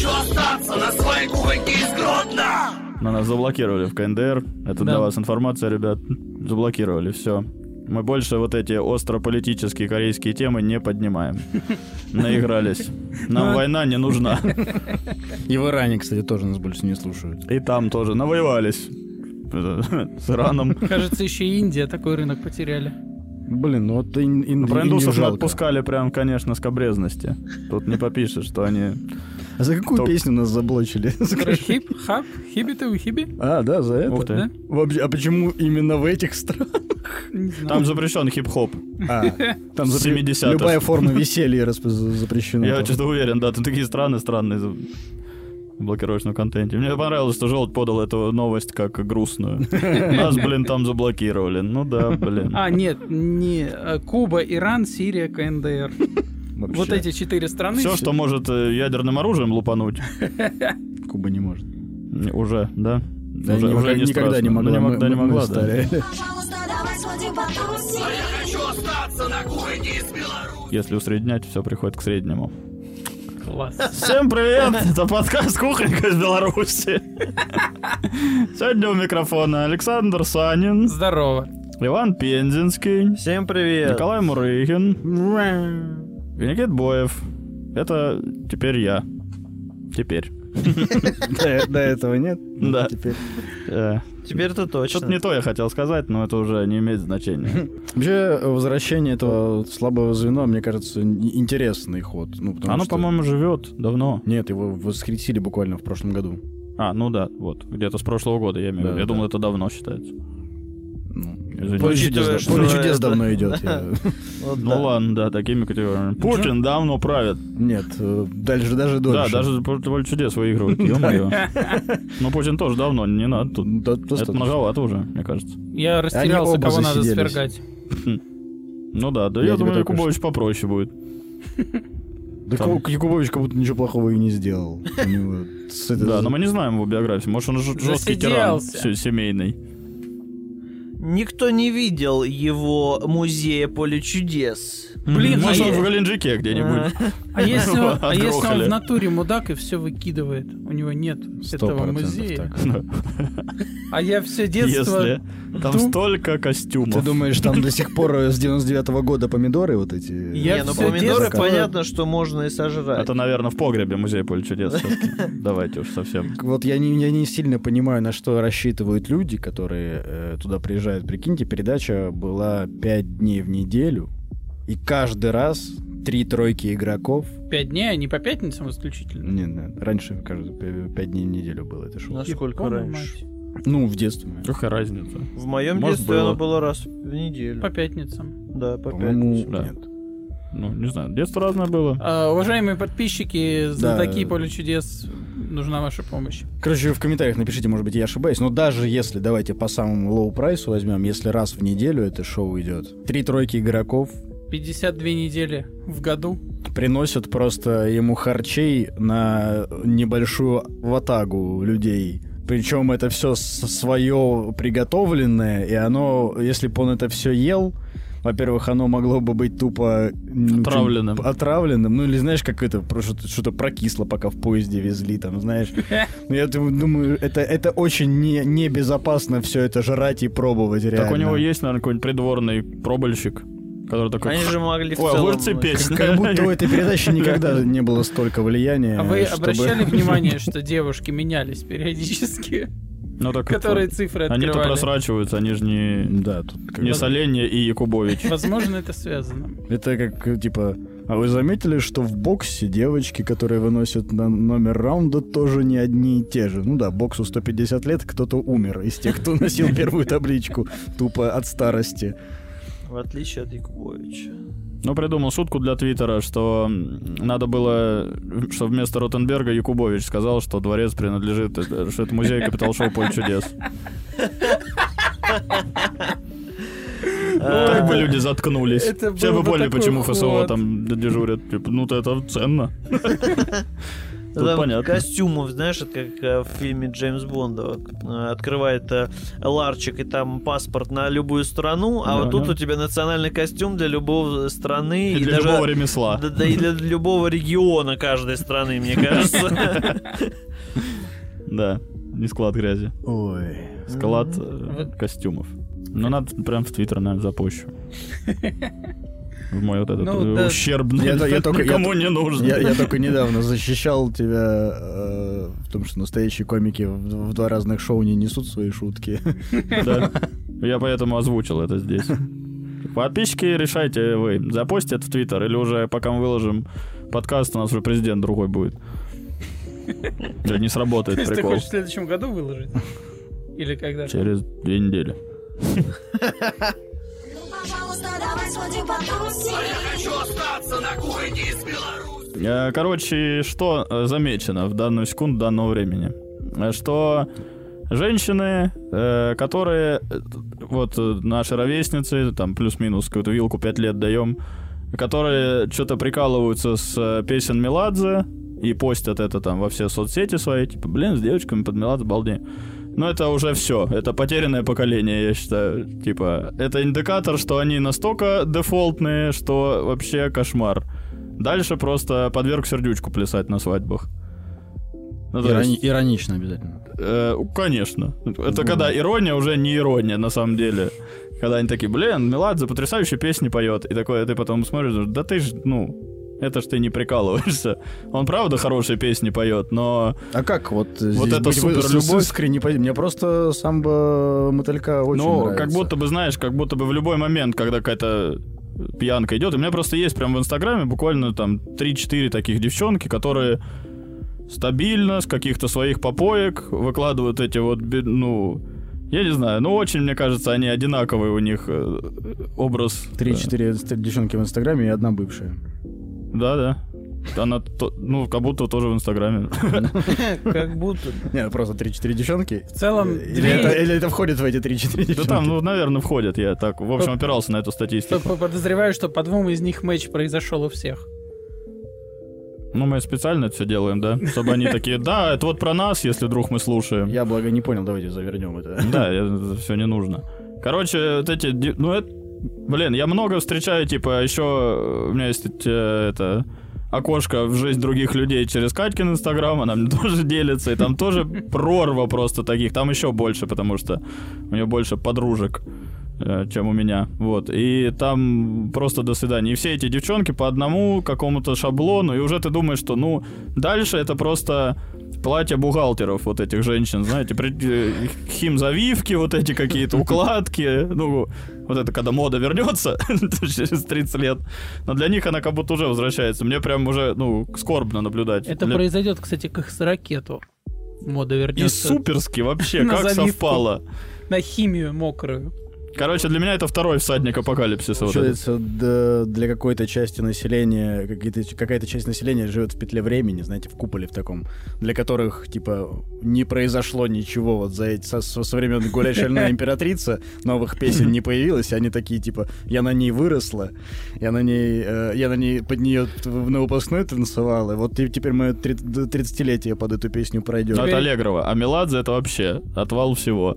хочу остаться на своей кухоньке из Гродно! Но нас заблокировали в КНДР. Это Да. для вас информация, ребят. Заблокировали, все. Мы больше вот эти острополитические корейские темы не поднимаем. Наигрались. Нам Ну, война не нужна. И в Иране, кстати, тоже нас больше не слушают. И там тоже навоевались. С Ираном. Кажется, еще и Индия такой рынок потеряли. Блин, ну вот и, и, Ну, Про не отпускали прям, конечно, скобрезности. Тут не попишешь, что они... А за какую Топ. песню нас заблочили? Про хип, хап, хиби ты хиби? А, да, за это? Ух ты. Да? Вообще, а почему именно в этих странах? Там запрещен хип-хоп. А, там С запре- 70-х. любая форма веселья расп- запрещена. Я что-то уверен, да, тут такие страны странные блокировочном контенте. Мне понравилось, что Желть подал эту новость как грустную. Нас, блин, там заблокировали. Ну да, блин. А, нет, не э, Куба, Иран, Сирия, КНДР. Вообще, Вот эти четыре страны. Все, что может э, ядерным оружием лупануть, Куба не может. уже, да? Да, уже, никогда, уже не никогда страшно. не могла. Ну, не мы- могла, не мы да. стали. Пожалуйста, давай сходим потусим. Я хочу остаться на кухоньке из Беларуси! Если усреднять, все приходит к среднему. Класс. Всем привет! Это подкаст «Кухонька из Беларуси». Сегодня у микрофона Александр Санин, Здорово. Иван Пензенский, Всем привет. Николай Мурыгин и Никит Боев. Это теперь я. Теперь. До до этого нет? Да. Теперь. Теперь это точно. Что-то не то я хотел сказать, но это уже не имеет значения. Вообще, возвращение этого слабого звена, мне кажется, интересный ход. Ну, Оно, что- по-моему, живет давно. Нет, его воскресили буквально в прошлом году. А, ну да, вот, где-то с прошлого года, я имею в виду. Я да. думал, это давно считается. Поле чудес, да- поле чудес это- давно идет. Да. Ну да. ладно, да, такими категориями. Путин давно правит. Нет, э, дальше даже Да, дольше. даже поле чудес выигрывает, ё-моё. Но Путин тоже давно, не надо тут. Да, Это многовато уже, мне кажется. Я растерялся, кого надо свергать. Ну да, да Я думаю, Якубович попроще будет. Да Там- Ку- Якубович как будто ничего плохого и не сделал. У него с этой- Да, но мы не знаем его биографию. Может, он ж- жесткий тиран семейный. Никто не видел его музея поле чудес. Блин, Может, а он я- в Геленджике где-нибудь. А если, он, а если он Отгрохали. в натуре мудак и все выкидывает? У него нет этого музея. А я все детство... Если там столько костюмов. Ты думаешь, там до сих пор с 99-го года помидоры вот эти? Я не, ну помидоры детство- понятно, что можно и сожрать. Это, наверное, в погребе музей поле чудес. Давайте уж совсем. Вот я не, я не сильно понимаю, на что рассчитывают люди, которые э, туда приезжают. Прикиньте, передача была 5 дней в неделю, и каждый раз три тройки игроков. Пять дней, а не по пятницам исключительно. Не, не, раньше, кажется, 5 дней в неделю было это шоу. Насколько раньше? мать. Ну, в детстве. Какая разница? В моем Может, детстве было. оно было раз в неделю. По пятницам. Да, по По-моему, пятницам. Да. нет. Ну, не знаю, детство разное было. А, уважаемые подписчики, за Да. такие поле чудес нужна ваша помощь. Короче, в комментариях напишите, может быть, я ошибаюсь. Но даже если, давайте по самому low price у возьмем, если раз в неделю это шоу идет, три тройки игроков 52 недели в году. приносят просто ему харчей на небольшую ватагу людей. Причем это все свое приготовленное, и оно, если бы он это все ел, во-первых, оно могло бы быть тупо ну, Отравленным. чем- отравленным. Ну или знаешь, как это про- что-то, прокисло, пока в поезде везли, там, знаешь. Я дум- думаю, это, это очень не, небезопасно все это жрать и пробовать реально. Так у него есть, наверное, какой-нибудь придворный пробольщик, который такой... Они же могли в Ой, целом... огурцы печь. Как, как будто у этой передачи никогда не было столько влияния. А вы чтобы- обращали внимание, что девушки менялись периодически? Ну, так Которые это- цифры Они-то открывали? просрачиваются, они же не... Да, тут как Не Соленья и Якубович. Возможно, это связано. Это как, типа, а вы заметили, что в боксе девочки, которые выносят на номер раунда, тоже не одни и те же? Ну да, боксу 150 лет, кто-то умер из тех, кто носил первую табличку, тупо от старости. В отличие от Якубовича. Ну, придумал шутку для Твиттера, что надо было, что вместо Ротенберга Якубович сказал, что дворец принадлежит, э, что это музей Капитал Шоу Поле чудес. Так бы люди заткнулись. Все бы поняли, почему ФСО там дежурят. Типа, ну, это ценно. Тут Там понятно. Костюмов, знаешь, это как э, в фильме Джеймс Бонда. Э, Открывает э, ларчик, и там паспорт на любую страну, а вот тут Ага. у тебя национальный костюм для любой страны. И для даже- любого ремесла. Да, да и для любого региона каждой страны, мне кажется. Да, не склад грязи. Ой. Склад костюмов. Ну, надо прям в Твиттер, наверное, запущу. В мой вот этот Ну, э, да. ущербный, Я я только- я никому то- не нужен. Я, я только недавно защищал тебя э, в том, что настоящие комики в, в два разных шоу не несут свои шутки. Да. Я поэтому озвучил это здесь. Подписчики, решайте вы, запостите в Твиттер или уже пока мы выложим подкаст, у нас уже президент другой будет. Или не То сработает есть ты прикол. хочешь в следующем году выложить? Или когда? Через две недели. Пожалуйста, давай сходим потусим. Я хочу остаться на кухне из Беларуси. Э, Короче, что э, замечено в данную секунду данного времени? Э, Что женщины, которые, вот наши ровесницы, там плюс-минус какую-то вилку 5 лет даем, которые что-то прикалываются с песен Меладзе и постят это там во все соцсети свои, типа, блин, с девочками под Меладзе, балдей. Но это уже все, это потерянное поколение, я считаю. Типа, это индикатор, что они настолько дефолтные, что вообще кошмар. Дальше просто подверг сердючку плясать на свадьбах. Ну, Ирони- есть, Иронично обязательно. э, конечно. Это когда ирония уже не ирония, на самом деле. Когда они такие, блин, Меладзе потрясающие песни поет. И такое, ты потом смотришь, да ты ж, ну, это ж ты не прикалываешься. Он правда хорошие песни поет, но А как вот здесь это быть вы- суперлюбовь? с- искренне Мне просто самбо мотылька очень ну, нравится. как будто бы, знаешь, как будто бы в любой момент, когда какая-то пьянка идет, у меня просто есть прям в Инстаграме буквально там 3-4 таких девчонки, которые стабильно с каких-то своих попоек выкладывают эти вот, ну, я не знаю, ну очень, мне кажется, они одинаковые у них э, образ. Три-четыре девчонки в Инстаграме и одна бывшая. Да, да. Она, то- ну, как будто тоже в Инстаграме. Как будто. Не, ну просто три-четыре девчонки. В целом, Или это, это входит в эти три-четыре Да девчонки? там, ну, наверное, входят. Я так, в общем, опирался на эту статистику. Подозреваю, что по двум из них матч произошел у всех. Ну, мы специально это все делаем, да? Чтобы они такие, да, это вот про нас, если вдруг мы слушаем. Я, благо, не понял, давайте завернем это. Да, все не нужно. Короче, вот эти, ну это, блин, я много встречаю, типа, еще у меня есть э, это окошко в жизнь других людей через Катькин Инстаграм, она мне тоже делится, и там тоже прорва просто таких, там еще больше, потому что у нее больше подружек, чем у меня, вот, и там просто до свидания. И все эти девчонки по одному какому-то шаблону, и уже ты думаешь, что, ну, дальше это просто платья бухгалтеров вот этих женщин, знаете, при- э, химзавивки вот эти какие-то, укладки, ну, вот это когда мода вернется через 30 лет, но для них она как будто уже возвращается. Мне прям уже, ну, скорбно наблюдать. Это Для- произойдет, кстати, как с ракету. Мода И вернется суперски вообще, как завивку. совпало. на химию мокрую. Короче, для меня это второй всадник апокалипсиса. вот. Получается, да, для какой-то части населения, какие-то, какая-то часть населения живет в петле времени, знаете, в куполе в таком, для которых, типа, не произошло ничего вот за эти, со, со времен «Гуляй, шальная императрица», новых песен не появилось, и они такие, типа, я на ней выросла, я на ней, э, я на ней под нее на выпускной танцевала, вот те- теперь мое 30-летие под эту песню пройдет. Ну, это Аллегрова. А Меладзе это вообще отвал всего.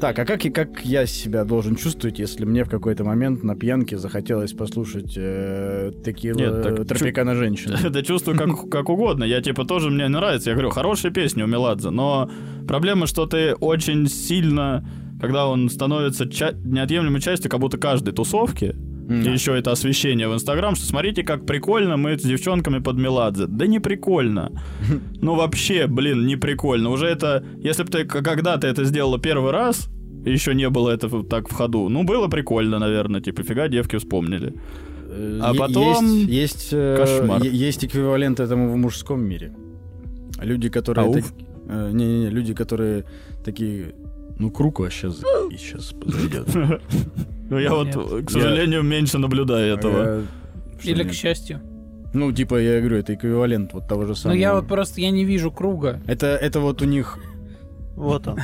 Так, а как, и как я себя должен чувствовать, если мне в какой-то момент на пьянке захотелось послушать э, такие Нет, так тропикана женщин? Это чувствую как, как угодно. Я типа тоже мне нравится. Я говорю, хорошие песни у Меладзе, но проблема, что ты очень сильно, когда он становится ча- неотъемлемой частью как будто каждой тусовки, и еще это освещение в Инстаграм, что смотрите, как прикольно мы с девчонками под Меладзе. Да не прикольно. Ну вообще, блин, не прикольно. Уже это, если бы ты когда-то это сделала первый раз, еще не было это так в ходу, ну было прикольно, наверное, типа фига девки вспомнили. Э, А потом Есть, есть, э, кошмар. есть эквивалент этому в мужском мире. Люди, которые... Ауф? так- э, Не-не-не, люди, которые такие... Ну, круг вообще сейчас подойдет. Ну я вот, к сожалению, меньше наблюдаю этого. Э, Или к счастью. Ну, типа, я говорю, это эквивалент вот того же Но самого. я вот просто я не вижу круга. Это, это вот у них... Вот он.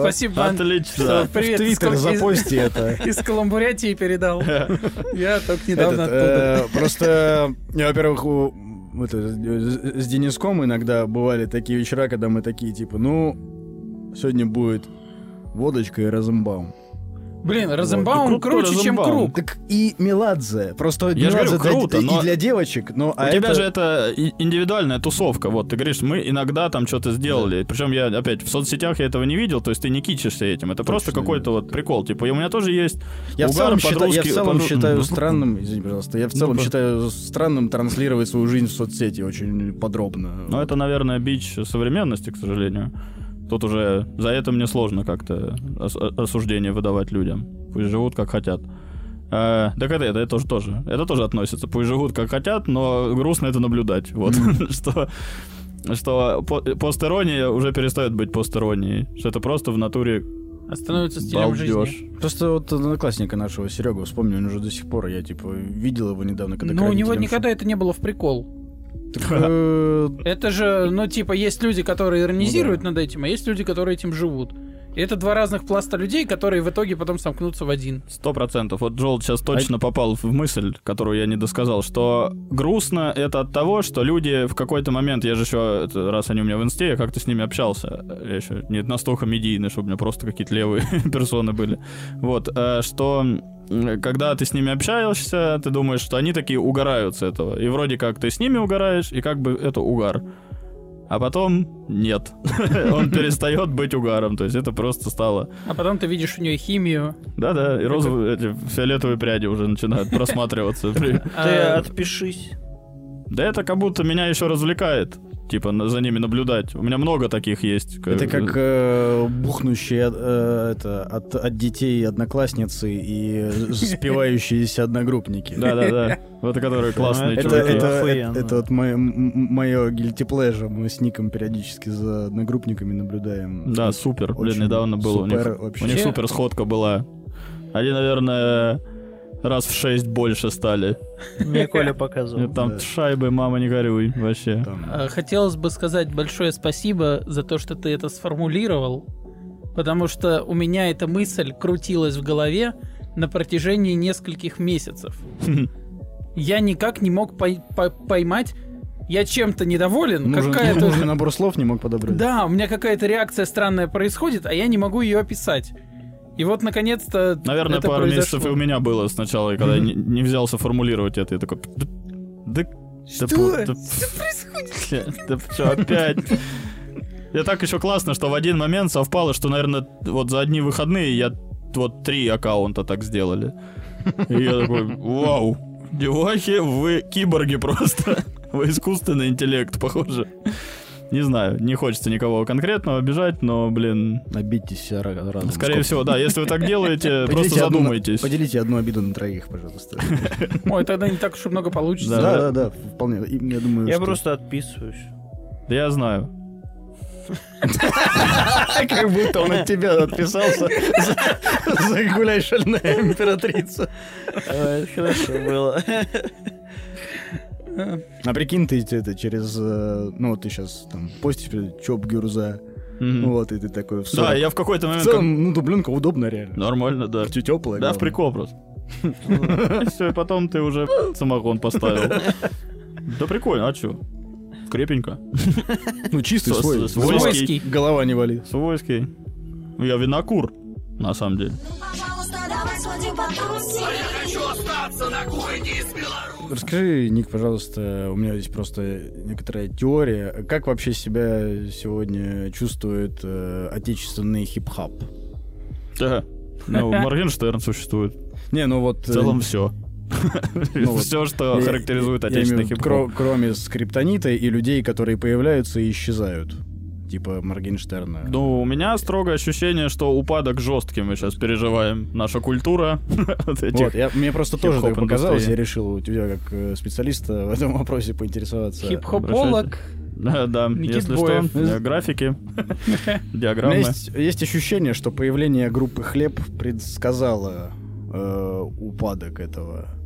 Спасибо, Отлично. привет из, Твиттер запусти это. из Каламбурятии передал. Я только недавно Этот, оттуда. э, Просто, я, во-первых, у- это, с с Дениском иногда бывали такие вечера, когда мы такие, типа, ну, сегодня будет водочка и Розенбаум. Блин, Розенбаум Ну, крутой круче, чем Розенбаум. Круг. Так и Меладзе. Просто Я Меладзе говорю, для- круто, и но- для девочек, но... У а тебя это- же это и- индивидуальная тусовка. Вот ты говоришь, мы иногда там что-то сделали. Причем я опять в соцсетях я этого не видел, то есть ты не кичишься этим. Это просто Точно, какой-то вот прикол. Типа, и у меня тоже есть. Я в угар целом, считаю, я в целом подру- считаю ну, странным, извини, пожалуйста, я в целом Ну, считаю странным транслировать свою жизнь в соцсети очень подробно. Но это, наверное, бич современности, к сожалению. Тут уже за это мне сложно как-то ос- осуждение выдавать людям. Пусть живут как хотят. А, так это, это, это тоже, тоже. Это тоже относится. Пусть живут как хотят, но грустно это наблюдать. Вот. что что по- постерония уже перестает быть постеронией. Что это просто в натуре А становится стилем балдеж. жизни. Просто вот одноклассника нашего Серегу вспомню, он уже до сих пор, я типа видел его недавно, когда Ну, у него никогда это не было в прикол. Так, э, Это же, ну, типа, есть люди, которые иронизируют над этим, а есть люди, которые этим живут. Это два разных пласта людей, которые в итоге потом сомкнутся в один. Сто процентов. Вот Джол сейчас А точно попал в мысль, которую я не досказал, что грустно это от того, что люди в какой-то момент, я же еще, раз они у меня в инсте, я как-то с ними общался, я еще не настолько медийный, чтобы у меня просто какие-то левые персоны были. Вот, э, что когда ты с ними общаешься, ты думаешь, что они такие угорают с этого. И вроде как ты с ними угораешь, и как бы это угар. А потом нет. Он перестает быть угаром. То есть это просто стало А потом ты видишь у нее химию. да-да, и розовые, эти фиолетовые пряди уже начинают просматриваться. Ты А, отпишись. Да это как будто меня еще развлекает. Типа на- за ними наблюдать. У меня много таких есть. Это как э, бухнущие э, это, от, от детей одноклассницы и спивающиеся одногруппники. Да-да-да. Вот которые классные это- Это, чуваки. это, это, это вот мое, мое guilty pleasure. Мы с Ником периодически за одногруппниками наблюдаем. Да, супер. Блин, Очень недавно было. У них, супер вообще. у них супер сходка была. Они, наверное, раз в шесть больше стали. Мне Коля показывал. Там Да. шайбы, мама, не горюй. Вообще. Там, а, Хотелось бы сказать большое спасибо за то, что ты это сформулировал, потому что у меня эта мысль крутилась в голове на протяжении нескольких месяцев. Я никак не мог пой- по- поймать, я чем-то недоволен, нужен, какая-то... нужный набор слов не мог подобрать. Да, у меня какая-то реакция странная происходит, а я не могу ее описать. И вот, наконец-то, Наверное, это пару произошло. месяцев и у меня было сначала, когда я не, не взялся формулировать это. Я такой... Да, Что? да, да, Да что, опять? Я так еще классно, что в один момент совпало, что, наверное, вот за одни выходные я вот три аккаунта так сделали. И я такой, вау, девахи, вы киборги просто. Вы искусственный интеллект, похоже. Не знаю, не хочется никого конкретного обижать, но, блин, Набитесь ра- разом. скорее всего, да, если вы так делаете, просто задумайтесь. Поделите одну обиду на троих, пожалуйста. Ой, тогда не так уж и много получится. Да. Да, да, вполне. И Я думаю, Я просто отписываюсь. Да я знаю. Как будто он от тебя отписался за- гуляй шальная императрица. Хорошо было. А прикинь, ты это через... э, Ну, вот ты сейчас там постишь Чоп Гюрза, Мгм. вот, и ты такой... в Да, сорок. я в какой-то В момент... целом, ну, дубленка удобно реально. Нормально, да. Теплая. Да, в прикол просто. Все, и потом ты уже самогон поставил. Да прикольно, а чё? Крепенько. Ну, чистый свой. свойский. Голова не вали. Свойский. Ну, Я винокур, на самом деле. Давай сходим потусим. А я хочу остаться на кухне из Беларуси. Расскажи, Ник, пожалуйста, у меня здесь просто некоторая теория. Как вообще себя сегодня чувствует э, отечественный хип-хап? Да. Ну, Моргенштерн существует. Не, ну вот... В целом все. ну вот Все, что я- характеризует отечественный виду, хип кро- Кроме скриптонита и людей, которые появляются и исчезают. Типа Моргенштерна. Ну, у меня строгое ощущение, что упадок жесткий мы сейчас переживаем. Наша культура. вот я, мне просто тоже так показалось, я решил у тебя как э, специалиста в этом вопросе поинтересоваться. Хип-хополог. Да, да, Никит если Боев. что, э, графики, диаграммы. есть, есть ощущение, что появление группы Хлеб предсказало э, упадок этого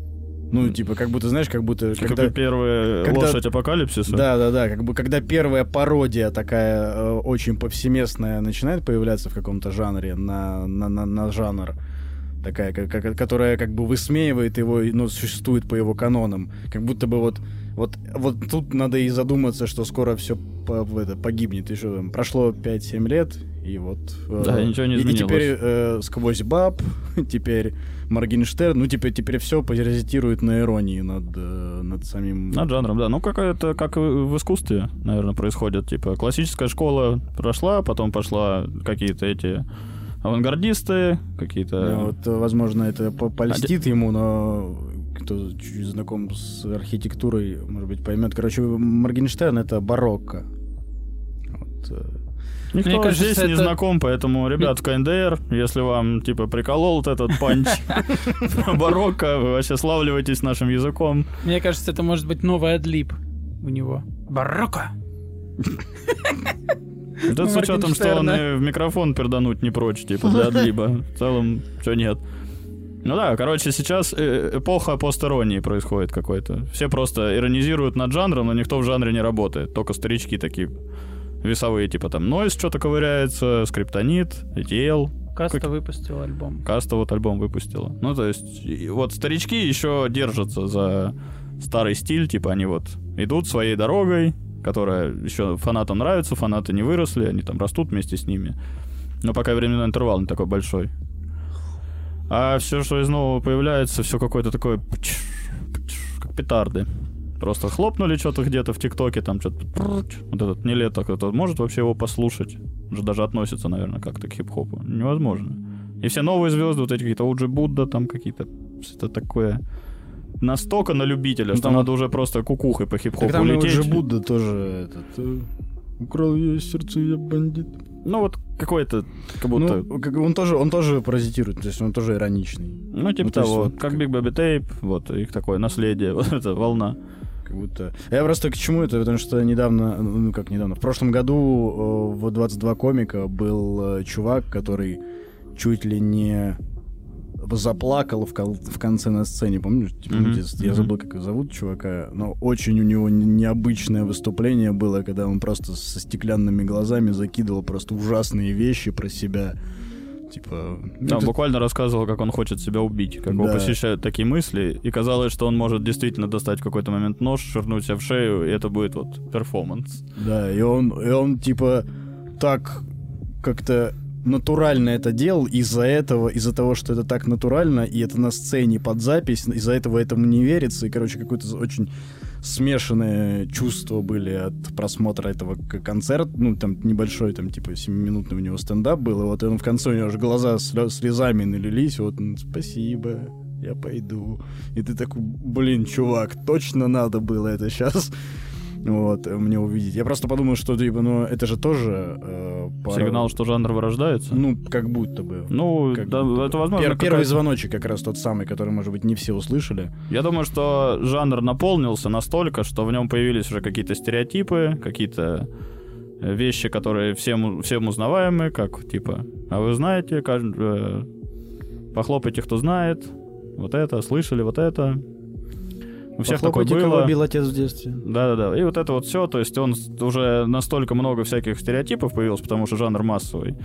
Ну, типа, как будто, знаешь, как будто... Как когда- первая когда- лошадь апокалипсиса. Да, да, да, как бы когда первая пародия такая э, очень повсеместная начинает появляться в каком-то жанре на, на, на, на жанр, такая, как, которая как бы высмеивает его, и, ну, существует по его канонам. Как будто бы вот, вот, вот тут надо и задуматься, что скоро все это, погибнет. Что там, прошло 5-7 лет, и вот... э, Да, и ничего не и- И изменилось. теперь э, сквозь баб, теперь Моргенштерн, ну, теперь, теперь все паразитирует на иронии над, э, над самим... Над жанром, да. Ну, как это, как в искусстве, наверное, происходит. Типа, классическая школа прошла, потом пошла какие-то эти авангардисты, какие-то... Да, вот, э, возможно, это по- польстит ему, но кто чуть знаком с архитектурой, может быть, поймет. Короче, Моргенштерн — это барокко. Вот, э, Никто Мне кажется, здесь не это- знаком, поэтому, ребят, в КНДР, если вам, типа, приколол вот этот панч барокко, вы вообще славливаетесь нашим языком. Мне кажется, это может быть новый адлиб у него. Барокко. Это с учетом, что он и в микрофон пердануть не прочь, типа, для отлиба. В целом, что нет. Ну да, короче, сейчас э, эпоха постеронии происходит какой-то. Все просто иронизируют над жанром, но никто в жанре не работает. Только старички такие весовые, типа там Нойс что-то ковыряется, Скриптонит, ETL. Каста Как- выпустил альбом. Каста вот альбом выпустила. Ну, то есть, вот старички еще держатся за старый стиль, типа они вот идут своей дорогой, которая еще фанатам нравится, фанаты не выросли, они там растут вместе с ними. Но пока временной интервал не такой большой. А все, что из нового появляется, все какое-то такое, как петарды. Просто хлопнули что-то где-то в ТикТоке, там что-то... Вот этот нелеток, это может вообще его послушать? Он же даже относится, наверное, как-то к хип-хопу. Невозможно. И все новые звезды, вот эти какие-то Уджи Будда, там какие-то... Что-то такое... Настолько на любителя, Ну, что там- надо уже просто кукухой по хип-хопу там лететь. же Будда тоже этот... Украл ее сердце, я бандит. Ну вот какой-то, как будто... Ну, как- он тоже, он тоже паразитирует, то есть он тоже ироничный. Ну, типа ну, того, вот как Big Baby Tape, вот, их такое наследие, вот эта волна. Как будто... Я просто к чему это? Потому что недавно, ну как недавно, в прошлом году э, в 22 комика был э, чувак, который чуть ли не заплакал в, кол- в конце на сцене, помнишь? Типа, Мгм, я- Я мгм. забыл, как его зовут чувака, но очень у него не- необычное выступление было, когда он просто со стеклянными глазами закидывал просто ужасные вещи про себя. Типа... ну, Там это- буквально рассказывал, как он хочет себя убить, как его Да. посещают такие мысли, и казалось, что он может действительно достать в какой-то момент нож, швырнуть себя в шею, и это будет вот перформанс. Да, и он, и он типа так как-то натурально это делал из-за этого, из-за того, что это так натурально, и это на сцене под запись, из-за этого этому не верится, и, короче, какое-то очень смешанные чувства были от просмотра этого концерта, ну, там небольшой, там, типа, 7-минутный у него стендап был, и вот он в конце у него аж глаза слезами налились, вот, спасибо, я пойду. И ты такой, блин, чувак, точно надо было это сейчас вот, э, мне увидеть. Я просто подумал, что, типа, ну, это же тоже... э, пара- Сигнал, что жанр вырождается. Ну, как будто бы. Ну, Как да, будто это возможно. Пер- первый звоночек как раз тот самый, который, может быть, не все услышали. Я думаю, что жанр наполнился настолько, что в нем появились уже какие-то стереотипы, какие-то э, вещи, которые всем, всем узнаваемы, как типа, а вы знаете, кажд- э, похлопайте, кто знает, вот это, слышали вот это. У всех такое кого было. бил отец в детстве. Да-да-да. И вот это вот все, то есть он уже настолько много всяких стереотипов появился, потому что жанр массовый,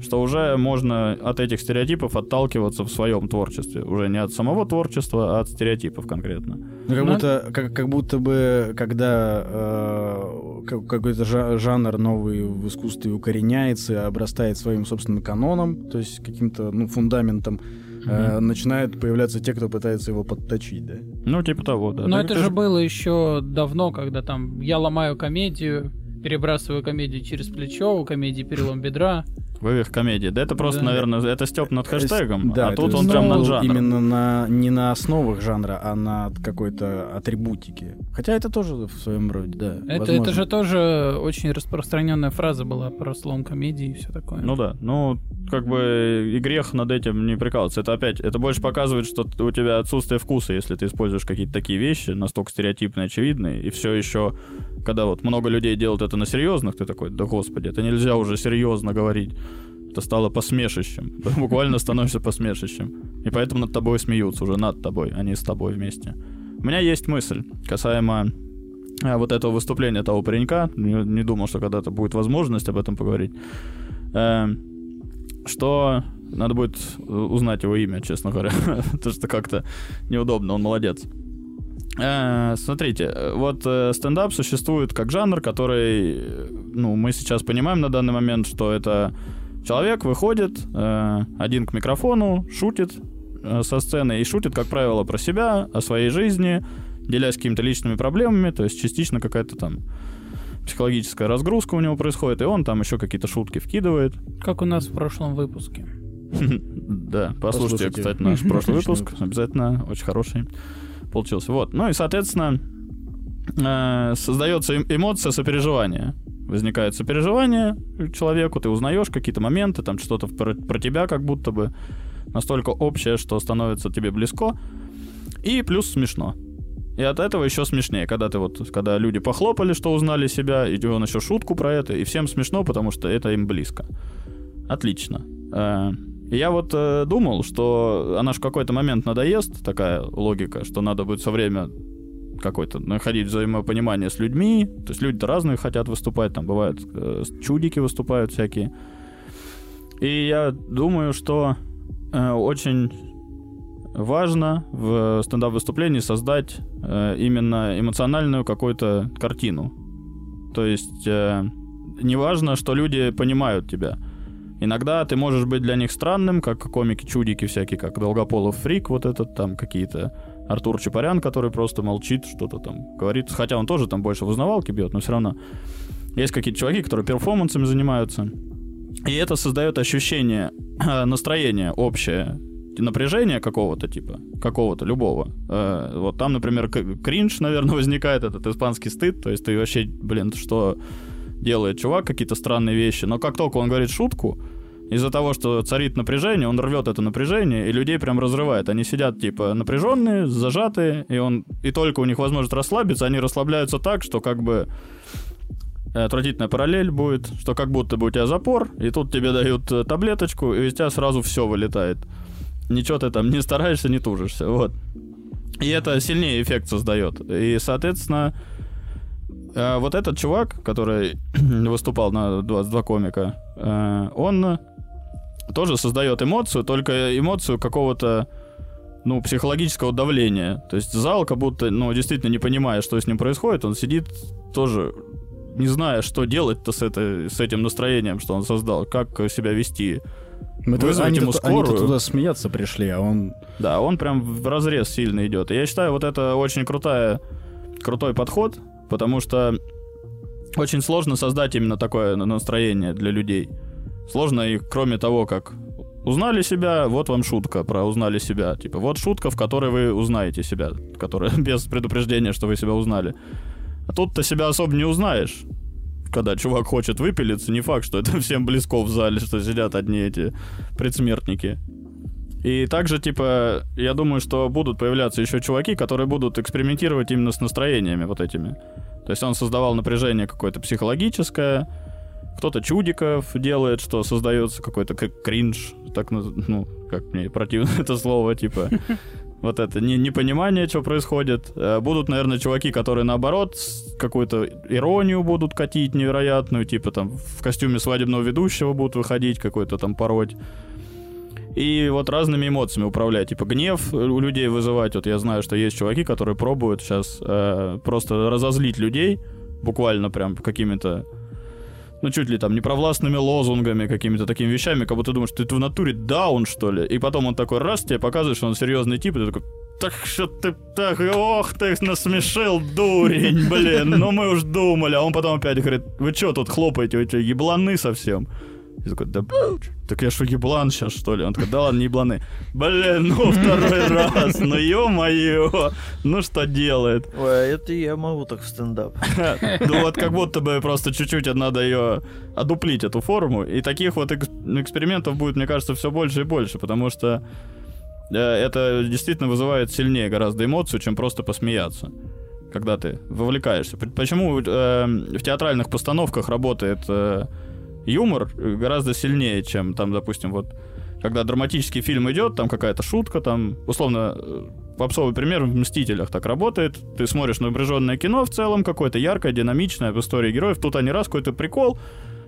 что уже можно от этих стереотипов отталкиваться в своем творчестве. Уже не от самого творчества, а от стереотипов конкретно. Ну, как Ну, будто, как, как будто бы, когда э, как- какой-то жа- жанр новый в искусстве укореняется и обрастает своим собственным каноном, то есть каким-то ну, фундаментом, э, начинают появляться те, кто пытается его подточить, да? Ну, типа того, да. Но Так это же было еще давно, когда там я ломаю комедию, перебрасываю комедию через плечо, у комедии перелом бедра. Вывих комедии. Да это просто, Да. наверное, это степ над хэштегом, Да, а тут он прям над жанром. Именно на, не на основах жанра, а на какой-то атрибутике. Хотя это тоже в своем роде, да. Это, возможно. это же тоже очень распространенная фраза была про слом комедии и все такое. Ну да, ну как бы и грех над этим не прикалываться. Это опять, это больше показывает, что у тебя отсутствие вкуса, если ты используешь какие-то такие вещи, настолько стереотипные, очевидные, и все еще, когда вот много людей делают это на серьезных, ты такой, да господи, это нельзя уже серьезно говорить. Это стало посмешищем. Буквально становишься посмешищем. И поэтому над тобой смеются уже над тобой, а не с тобой вместе. У меня есть мысль касаемо а, вот этого выступления того паренька. Не, думал, что когда-то будет возможность об этом поговорить. Э, что надо будет узнать его имя, честно говоря. Потому что как-то неудобно, он молодец. Э, смотрите, вот э, стендап существует как жанр, который, э, ну, мы сейчас понимаем на данный момент, что это человек выходит э, один к микрофону, шутит э, со сцены и шутит, как правило, про себя, о своей жизни, делясь какими-то личными проблемами, то есть частично какая-то там психологическая разгрузка у него происходит, и он там еще какие-то шутки вкидывает. Как у нас в прошлом выпуске. Да, послушайте, кстати, наш прошлый выпуск. Обязательно очень хороший получился. Вот. Ну и, соответственно, э, создается эм- эмоция сопереживания. Возникает сопереживание человеку, ты узнаешь какие-то моменты, там что-то про, про тебя как будто бы настолько общее, что становится тебе близко. И плюс смешно. И от этого еще смешнее, когда ты вот, когда люди похлопали, что узнали себя, и он еще шутку про это, и всем смешно, потому что это им близко. Отлично. Э, Я вот э, думал, что она же в какой-то момент надоест, такая логика, что надо будет все время какой-то находить взаимопонимание с людьми. То есть люди-то разные хотят выступать, там бывают э, чудики выступают всякие. И я думаю, что э, очень важно в стендап-выступлении создать э, именно эмоциональную какую-то картину. То есть э, не важно, что люди понимают тебя. Иногда ты можешь быть для них странным, как комики-чудики всякие, как Долгополов Фрик, вот этот там какие-то Артур Чапарян, который просто молчит, что-то там говорит. Хотя он тоже там больше в узнавалке бьет, но все равно. Есть какие-то чуваки, которые перформансами занимаются. И это создает ощущение э, настроения общее, напряжения какого-то типа, какого-то, любого. Э, вот там, например, кринж, наверное, возникает, этот испанский стыд, то есть ты вообще, блин, что делает чувак, какие-то странные вещи, но как только он говорит шутку, из-за того, что царит напряжение, он рвет это напряжение, и людей прям разрывает. Они сидят, типа, напряженные, зажатые, и он, и только у них возможность расслабиться, они расслабляются так, что как бы э, отвратительная параллель будет, что как будто бы у тебя запор, и тут тебе дают э, таблеточку, и из тебя сразу все вылетает. Ничего ты там не стараешься, не тужишься, вот. И это сильнее эффект создает. И, соответственно, э, вот этот чувак, который выступал на 22 комика, он тоже создает эмоцию, только эмоцию какого-то ну, психологического давления. То есть зал как будто, ну, действительно не понимая, что с ним происходит, он сидит тоже не зная, что делать-то с, этой, с этим настроением, что он создал, как себя вести. Мы-то- Вызвать ему скорую. туда смеяться пришли, а он... Да, он прям в разрез сильно идет. И я считаю, вот это очень крутая, крутой подход, потому что очень сложно создать именно такое на- настроение для людей. Сложно и кроме того, как узнали себя, вот вам шутка про узнали себя. Типа, вот шутка, в которой вы узнаете себя, которая без предупреждения, что вы себя узнали. А тут ты себя особо не узнаешь. Когда чувак хочет выпилиться, не факт, что это всем близко в зале, что сидят одни эти предсмертники. И также, типа, я думаю, что будут появляться еще чуваки, которые будут экспериментировать именно с настроениями вот этими. То есть он создавал напряжение какое-то психологическое, кто-то чудиков делает, что создается какой-то к- кринж, так, ну, как мне противно это слово, типа, вот это не- непонимание, что происходит. Э, Будут, наверное, чуваки, которые, наоборот, какую-то иронию будут катить невероятную, типа, там, в костюме свадебного ведущего будут выходить, какой-то там пороть. И вот разными эмоциями управлять. Типа гнев у людей вызывать. Вот я знаю, что есть чуваки, которые пробуют сейчас э, просто разозлить людей, буквально прям какими-то, ну чуть ли там непровластными лозунгами, какими-то такими вещами, как будто ты думаешь, ты в натуре даун, что ли? И потом он такой раз тебе показывает, что он серьезный тип, и ты такой, так что ты так, ох ты насмешил, дурень, блин, ну мы уж думали. А он потом опять говорит, вы что тут хлопаете, вы что, ебланы совсем? Я такой, да, так я что, еблан сейчас, что ли? Он такой, да ладно, не ебланы. Блин, ну второй раз, ну ё-моё, ну что делает? Ой, а это я могу так в стендап. Ну вот как будто бы просто чуть-чуть надо ее одуплить, эту форму. И таких вот экс- экспериментов будет, мне кажется, все больше и больше, потому что э, это действительно вызывает сильнее гораздо эмоцию, чем просто посмеяться, когда ты вовлекаешься. Почему э, в театральных постановках работает э, юмор э, гораздо сильнее, чем там, допустим, вот когда драматический фильм идет, там какая-то шутка, там, условно, э, попсовый пример в «Мстителях» так работает. Ты смотришь напряженное кино в целом, какое-то яркое, динамичное, в истории героев. Тут они раз какой-то прикол,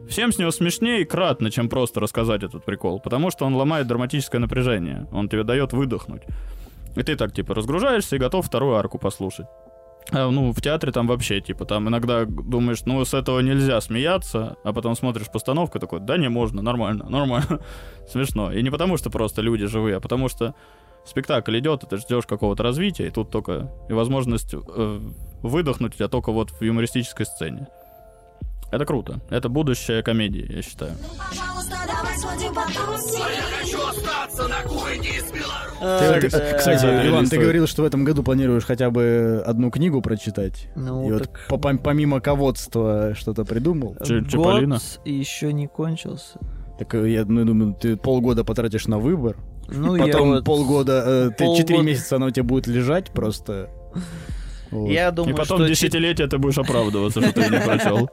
всем с него смешнее и кратно, чем просто рассказать этот прикол. Потому что он ломает драматическое напряжение. Он тебе дает выдохнуть. И ты так, типа, разгружаешься и готов вторую арку послушать. А, ну, в театре там вообще, типа, там иногда думаешь, ну, с этого нельзя смеяться, а потом смотришь постановку такой, да не, можно, нормально, нормально, смешно. И не потому, что просто люди живые, а потому что спектакль идет, и ты ждешь какого-то развития, и тут только и возможность э, выдохнуть у тебя только вот в юмористической сцене. Это круто. Это будущее комедии, я считаю. Ну, пожалуйста, давай А я Ты-. Кстати, Иван, ты говорил, что в этом году планируешь хотя бы одну книгу прочитать. Ну, И вот так по- пом- помимо ководства что-то придумал? Чиполлино? еще не кончился. Так э, я ну, думаю, ты полгода потратишь на выбор, Ну, я потом вот- полгода, э, ты полгода- четыре месяца оно у тебя будет лежать просто. Вот. Я И думаю, потом что десятилетия ты будешь оправдываться, что ты не прочел.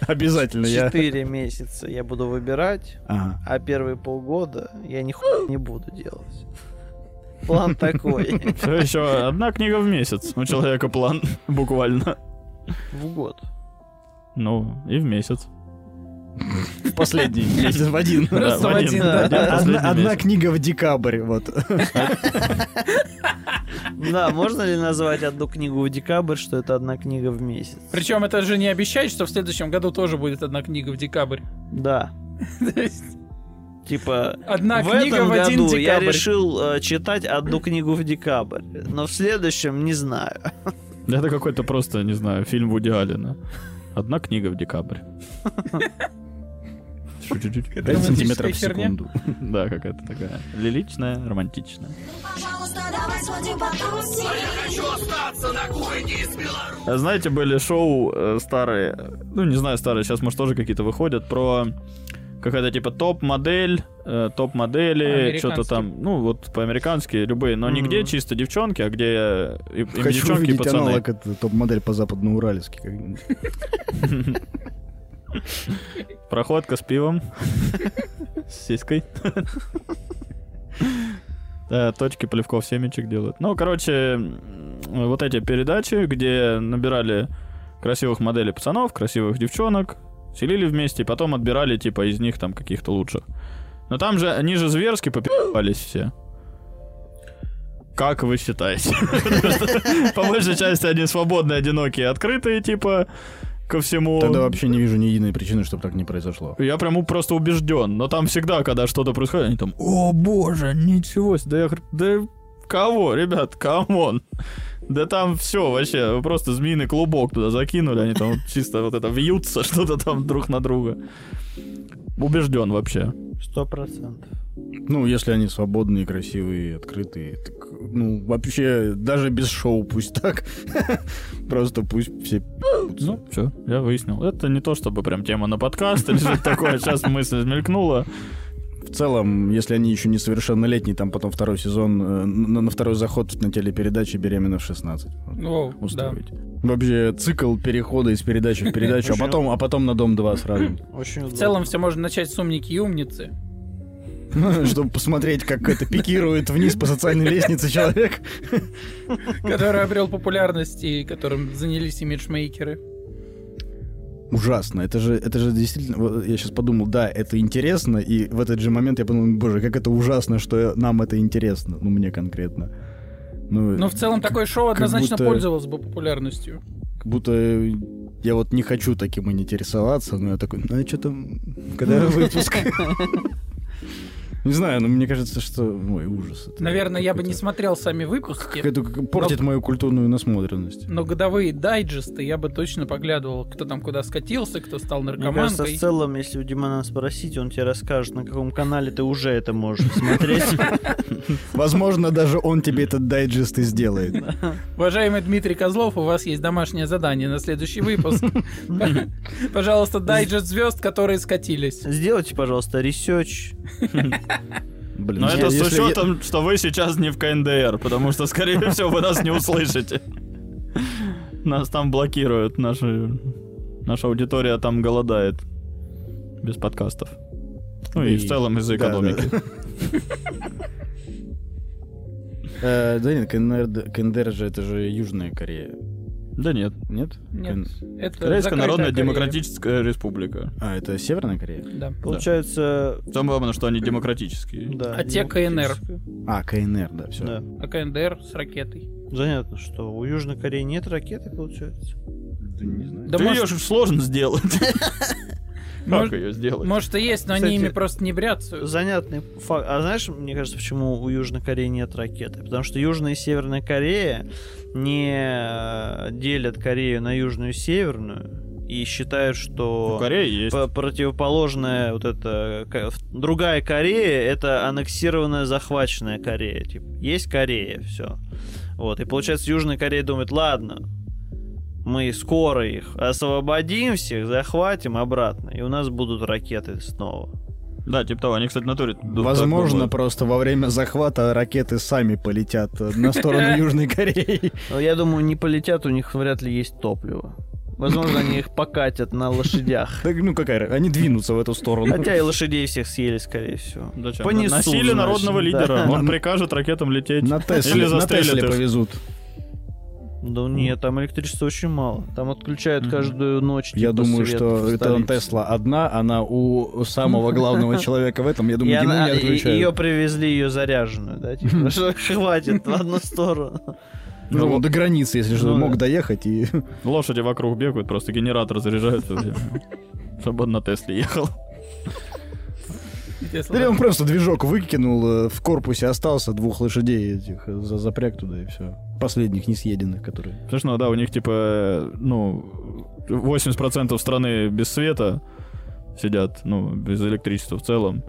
Обязательно я. четыре месяца я буду выбирать, а первые полгода я ни хуя не буду делать. План такой. Все еще одна книга в месяц. У человека план, буквально. В год. Ну, и в месяц. В последний месяц в один. Просто в один, да. Одна, книга в декабрь, вот. Да, можно ли назвать одну книгу в декабрь, что это одна книга в месяц? Причем это же не обещает, что в следующем году тоже будет одна книга в декабрь. Да. Типа, Одна в книга этом в один году я декабрь. решил э, читать одну книгу в декабрь, но в следующем не знаю. Это какой-то просто, не знаю, фильм Вуди Аллена. Одна книга в декабрь. Чуть-чуть. 5 сантиметров в секунду. Да, какая-то такая лиричная, романтичная. А Знаете, были шоу э, старые, ну не знаю, старые, сейчас может тоже какие-то выходят, про какая-то типа топ-модель, э, топ-модели, что-то там, ну вот по-американски любые, но не Мгм. где чисто девчонки, а где э, и, Хочу девчонки и пацаны. аналог это топ-модель по западноуральски. Проходка с пивом. С сиськой. Да, точки поливков семечек делают. Ну, короче, вот эти передачи, где набирали красивых моделей пацанов, красивых девчонок, селили вместе, и потом отбирали, типа, из них там каких-то лучших. Но там же, они же зверски попивались все. Как вы считаете? По большей части они свободные, одинокие, открытые, типа, ко всему. Тогда вообще не вижу ни единой причины, чтобы так не произошло. Я прям просто убежден. Но там всегда, когда что-то происходит, они там, о боже, ничего себе, да я да кого, ребят, come on. Да там все вообще, вы просто змеиный клубок туда закинули, они там чисто вот это вьются что-то там друг на друга. Убежден вообще. Сто процентов. Ну, если они свободные, красивые, открытые, так, ну, вообще, даже без шоу пусть так. Просто пусть все... Ну, все, я выяснил. Это не то, чтобы прям тема на подкаст или что-то такое. Сейчас мысль мелькнула. В целом, если они еще несовершеннолетние, там потом второй сезон, э, на, на второй заход на телепередаче «Беременна в 16». Вот, Воу, да. устроить. Вообще, цикл перехода из передачи в передачу, а потом, а потом на «Дом-2» сразу. Очень В целом все можно начать с умники и умницы. Чтобы посмотреть, как это пикирует вниз по социальной лестнице человек. который обрел популярность и которым занялись имиджмейкеры. Ужасно. Это же, это же действительно... вот Я сейчас подумал, да, это интересно, и в этот же момент я подумал, боже, как это ужасно, что нам это интересно. Ну, мне конкретно. Ну, Но в целом такое шоу однозначно будто- пользовалось бы популярностью. как будто я вот не хочу таким и интересоваться, но я такой, ну, а что там, когда выпуск? Не знаю, но мне кажется, что... Ой, ужас. это Наверное, я бы не смотрел сами выпуски, Это портит мою культурную насмотренность. но годовые дайджесты я бы точно поглядывал, кто там куда скатился, кто стал Мне кажется, в наркоманкой. целом, если у Димана спросить, он тебе расскажет, на каком канале ты уже это можешь смотреть. Возможно, даже он тебе этот дайджест и сделает. Уважаемый Дмитрий Козлов, у вас есть домашнее задание на следующий выпуск. Пожалуйста, дайджест звезд, которые скатились. Сделайте, пожалуйста, research. Блин, Но это с если я- учетом, что вы сейчас не в КНДР, потому что, скорее всего, вы нас не услышите. Нас там блокируют, наши... наша аудитория там голодает. без подкастов. Ну и и- в целом из-за экономики. Э, Да нет, КНР КНДР же это же Южная Корея. Да нет. Нет? Нет, Кон- это Корейская Народная Корея. Демократическая Республика. А, это Северная Корея? Да. Получается, Самое главное, что они демократические. да. А те КНР? А, КНР, да, все. Да. А КНДР с ракетой. Занятно, что у Южной Кореи нет ракеты, получается. не знаю. Да Ты может- ее же сложно сделать. Как Может- ее сделать? Может и есть, но Кстати, они ими просто не бряцают. Занятный факт. А знаешь, мне кажется, почему у Южной Кореи нет ракеты? Потому что Южная и Северная Корея не э, делят Корею на Южную и Северную и считают, что п- противоположная вот эта другая Корея это аннексированная захваченная Корея. Типа, есть Корея, все. Вот. И получается, Южная Корея думает, ладно, мы скоро их освободим всех, захватим обратно, и у нас будут ракеты снова. Да, типа того. Они, кстати, натуре... Возможно, просто во время захвата ракеты сами полетят на сторону Южной Кореи. Но я думаю, не полетят, у них вряд ли есть топливо. Возможно, они их покатят на лошадях. Так, ну какая, они двинутся в эту сторону. Хотя и лошадей всех съели, скорее всего. Понесут, Носили значит, народного лидера. Он прикажет ракетам лететь. На Или Тесле, повезут. Да нет, там электричества очень мало. Там отключают каждую ночь. Я типа, думаю, свет что это. Тесла одна, она у самого главного человека в этом. Я думаю, ему не и- отключают. ее привезли ее заряженную, да? Типа, что хватит в одну сторону. Ну, он до границы, если что, Ну, мог да. доехать и... Лошади вокруг бегают, просто генератор время. Чтобы он на Тесле ехал. Тесла. Или он просто движок выкинул, э, в корпусе остался двух лошадей этих, э, за запряг туда и все. Последних не съеденных, которые... Смешно, да, у них типа, ну, 80% страны без света сидят, ну, без электричества в целом.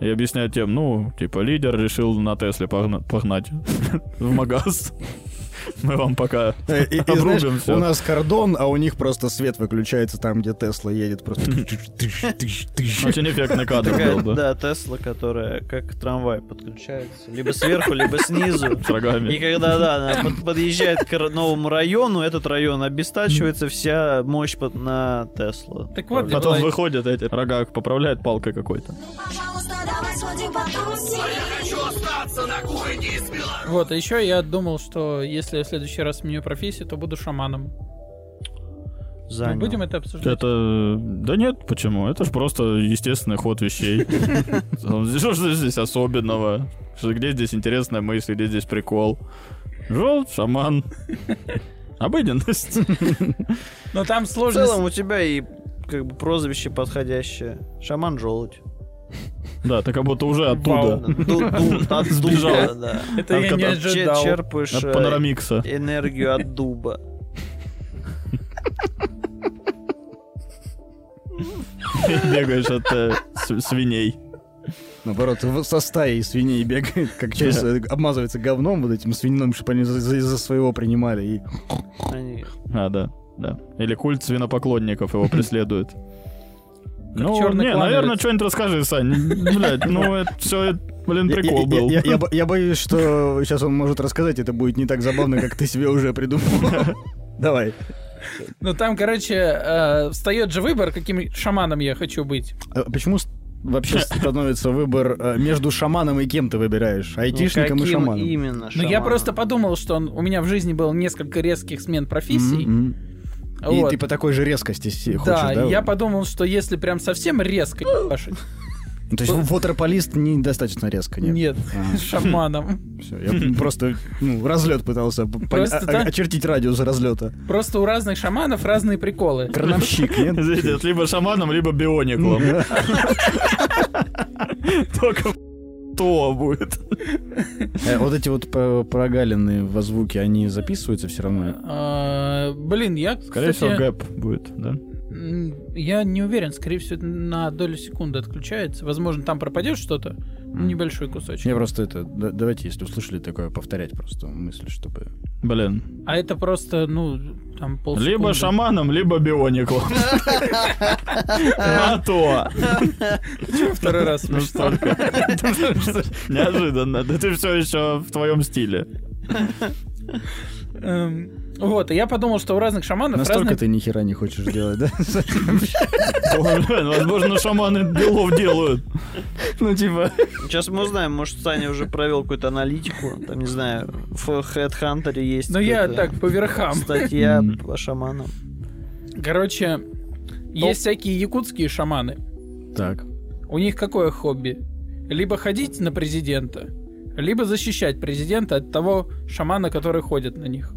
И объясняют тем, ну, типа, лидер решил на Тесле погна- погнать в магаз. Мы вам пока Э, И, и, знаешь, обрубим всё. у нас кордон, а у них просто свет выключается там, где Тесла едет. Просто... Очень эффектный кадр Такая, был, да. да, Тесла, которая как трамвай подключается. Либо сверху, либо снизу. С рогами. И когда, да, она под- подъезжает к новому району, этот район обестачивается вся мощь под- на Теслу. Так вот, Потом выходят эти рога поправляют палкой какой-то. Пожалуйста, давай сходим потусим. Я хочу остаться на кухне из Беларуси. вот, а еще я думал, что если я в следующий раз сменю профессию, то буду шаманом. Мы Занял. будем это обсуждать? Это... Да нет, почему? Это же просто естественный ход вещей. Что ж здесь особенного? Где здесь интересная мысль, где здесь прикол? Желт, шаман. Обыденность. Но там В сложность... целом у тебя и как бы прозвище подходящее. Шаман желудь. Да, ты как будто уже оттуда. От Сбежал. дуба, да. Это я не ожидал. Черпаешь э, панорамикса. энергию от дуба. Бегаешь от э, свиней. Наоборот, со стаей свиней бегает, как часть обмазывается говном вот этим свинином, чтобы они за, своего принимали. А, да, да. Или культ свинопоклонников его преследует. Ну, чёрный не, клановец. наверное, что-нибудь расскажи, Сань. Блять, ну, это все, блин, прикол я- был. Я, я бо- я боюсь, что сейчас он может рассказать, это будет не так забавно, как ты себе уже придумал. Давай. Ну там, короче, э, встает же выбор, каким шаманом я хочу быть. А Почему вообще становится выбор э, между шаманом и кем ты выбираешь? Айтишником Ну, и каким шаманом? именно Ну я просто подумал, что он- у меня в жизни было несколько резких смен профессий. Мгм. И Вот. ты по такой же резкости хочешь, Да, да? я подумал, что если прям совсем резко ебашить, Ну, То есть ватерполист недостаточно резко, нет? нет, А. шаманом. Всё, я просто ну, разлет пытался Просто так? очертить радиус разлета. Просто у разных шаманов разные приколы. Крановщик, нет? Здесь либо шаманом, либо биониклом. Только то будет. Э, Вот эти вот прогалины во звуке, они записываются все равно? А, Блин, я, Скорее всего, гэп будет, да? я не уверен, скорее всего, на долю секунды отключается. Возможно, там пропадет что-то, небольшой кусочек. Я просто это... да- Давайте, если услышали такое, повторять просто мысль, чтобы... Блин. А это просто, ну, там полсекунды. Либо шаманом, либо биониклом. А то. Второй раз Ну столько. Неожиданно. Да ты все еще в твоем стиле. Вот, и я подумал, что у разных шаманов Настолько разные... ты ни хера не хочешь делать, да? Возможно, шаманы делов делают. Ну, типа... Сейчас мы узнаем, может, Саня уже провел какую-то аналитику. Там, не знаю, в Headhunter есть Но я так, по верхам. статья по шаманам. Короче, есть всякие якутские шаманы. Так. У них какое хобби? Либо ходить на президента, либо защищать президента от того шамана, который ходит на них.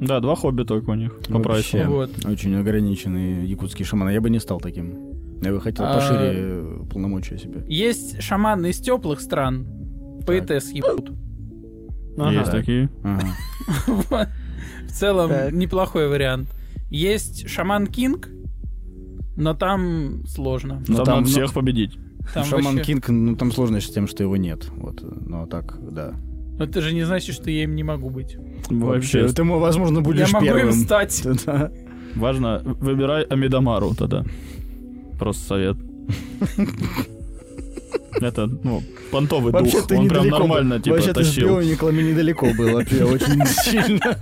Да, два хобби только у них. По Вообще. Вот. очень ограниченный якутский шаман. Я бы не стал таким. Я бы хотел А- пошире полномочия себе. Есть шаманы из теплых стран, поэтесс ебут. Есть такие. Ага. В целом, Так. неплохой вариант. Есть шаман Кинг, но там сложно. Но Там там, надо ну, всех победить. Там Шаман вообще- Кинг, ну там сложность с тем, что его нет. Вот. Но так, да. Но это же не значит, что я им не могу быть. Вообще. Ты, возможно, будешь я могу первым. им стать. Да. Важно, выбирай Амидамару тогда. Просто совет. Это, ну, понтовый Вообще дух. ты Он прям нормально, был. типа, Вообще ты с тащил. биониклами недалеко был вообще очень сильно.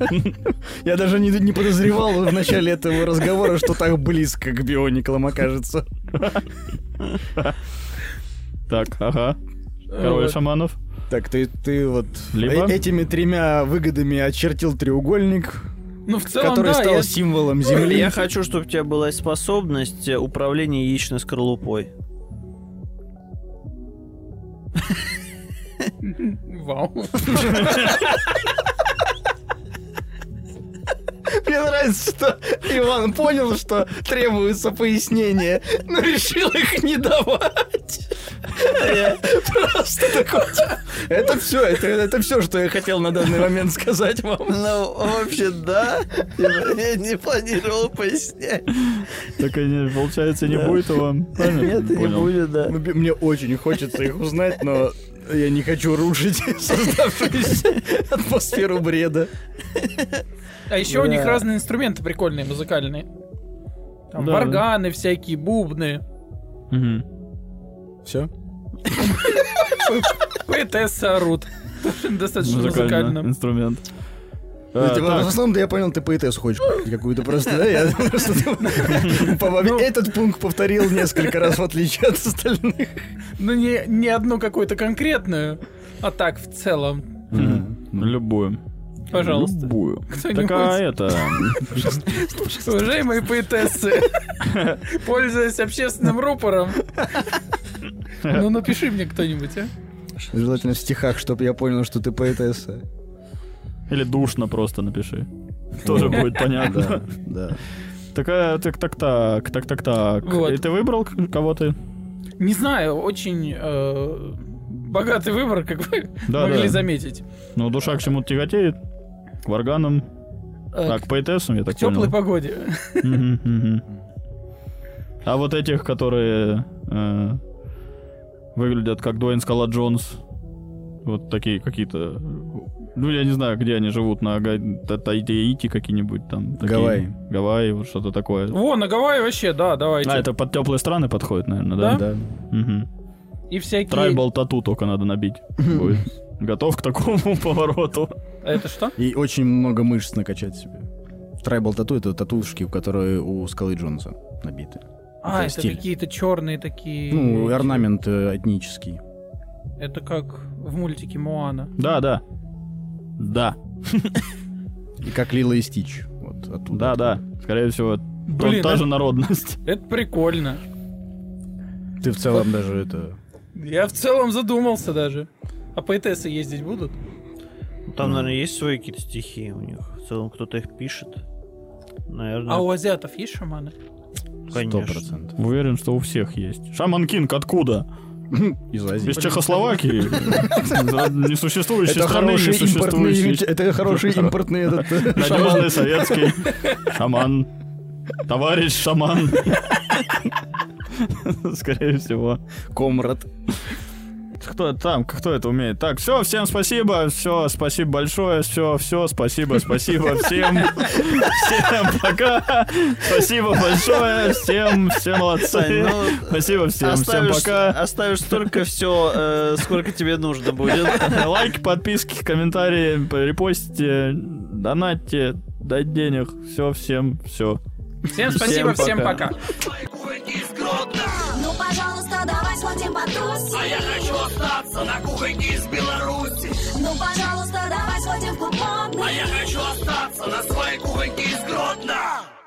Я даже не, не подозревал в начале этого разговора, что так близко к биониклам окажется. Так, ага. Король Вот. шаманов. Так, ты, ты вот Либо- э- этими тремя выгодами очертил треугольник, Ну, в целом, который да, стал я- символом Земли. Я хочу, чтобы у тебя была способность э, управления яичной скорлупой. Вау. Мне нравится, что Иван понял, что требуется пояснение, но решил их не давать. Просто такой... Это все, это, это все, что я хотел на данный момент сказать вам. Ну, вообще, да. Я не планировал пояснять. Так не, получается, не Да. будет. Правильно? Нет, не будет, да. Мне очень хочется их узнать, но я не хочу рушить создавшуюся атмосферу бреда. А еще у них Да. разные инструменты прикольные, музыкальные. Там Да, варганы всякие, бубны. Мгм. Все? Поэтессы орут. Достаточно музыкально. инструмент. Ну, А, типа, в основном, да, я понял, ты поэтессу хочешь какую-то просто, да? Я просто Ну. этот пункт повторил несколько раз, в отличие от остальных. Ну, не, не одну какую-то конкретную, а так в целом. мгм. Любую. Пожалуйста. Любую. Кто-нибудь? Так, а это... Уважаемые поэтессы, пользуясь общественным рупором, ну напиши мне кто-нибудь, а? Желательно в стихах, чтобы я понял, что ты поэтесса. Или душно просто напиши. Тоже будет понятно. да. Такая, так, так, так, так, так, так. Вот. И ты выбрал к- кого ты? Не знаю, очень э, богатый выбор, как вы могли заметить. Ну, душа к чему-то тяготеет. К варганам. Э, А, к поэтессам, я так к теплой понял. погоде. А вот этих, которые э, выглядят как Дуэйн Скала Джонс, вот такие какие-то... Ну, я не знаю, где они живут, на Га- Та- Таити какие-нибудь там. такие. Гавайи. Гавайи, вот что-то такое. Во, на Гавайи вообще, да, давайте. А, это под теплые страны подходит, наверное, да? Да? Да. Мгм. И всякие... Трайбал тату только надо набить. будет. Готов к такому повороту. А это что? И очень много мышц накачать себе. Трайбал тату это татушки, которые у скалы Джонса набиты. А, Это это какие-то черные такие... Ну, эти- орнамент э, этнический. Это как в мультике Моана. Да, да. Да, И как Лила и Стич. Вот оттуда. да, да. Скорее всего, Блин, та это- же народность. Это прикольно. Ты в целом даже это... Я в целом задумался даже. А поэтессы ездить будут? Там, наверное, есть свои какие-то стихи у них. В целом, кто-то их пишет. Наверное, А у азиатов есть шаманы? Сто конечно. процентов. Уверен, что у всех есть. Шаман Кинг откуда? Из Азии. Из Чехословакии? Это страны, хороший импортный, несуществующей. это хороший импортный этот э, шаман. Надежный советский шаман. Товарищ шаман. Скорее всего. Комрад. Кто там, кто это умеет? Так, все, всем спасибо, все, спасибо большое, все, все, спасибо, спасибо всем, всем пока, спасибо большое, всем, все молодцы, ну, спасибо всем, всем оставишь, пока. оставишь столько все, сколько тебе нужно будет. Лайки, подписки, комментарии, репостите, донатьте, дать денег. Все, всем, все. Всем спасибо, Всем всем пока давай схватим по тусе. А я хочу остаться на кухоньке из Беларуси. Ну, пожалуйста, давай сходим в клуб модный. А я хочу остаться на своей кухоньке из Гродно.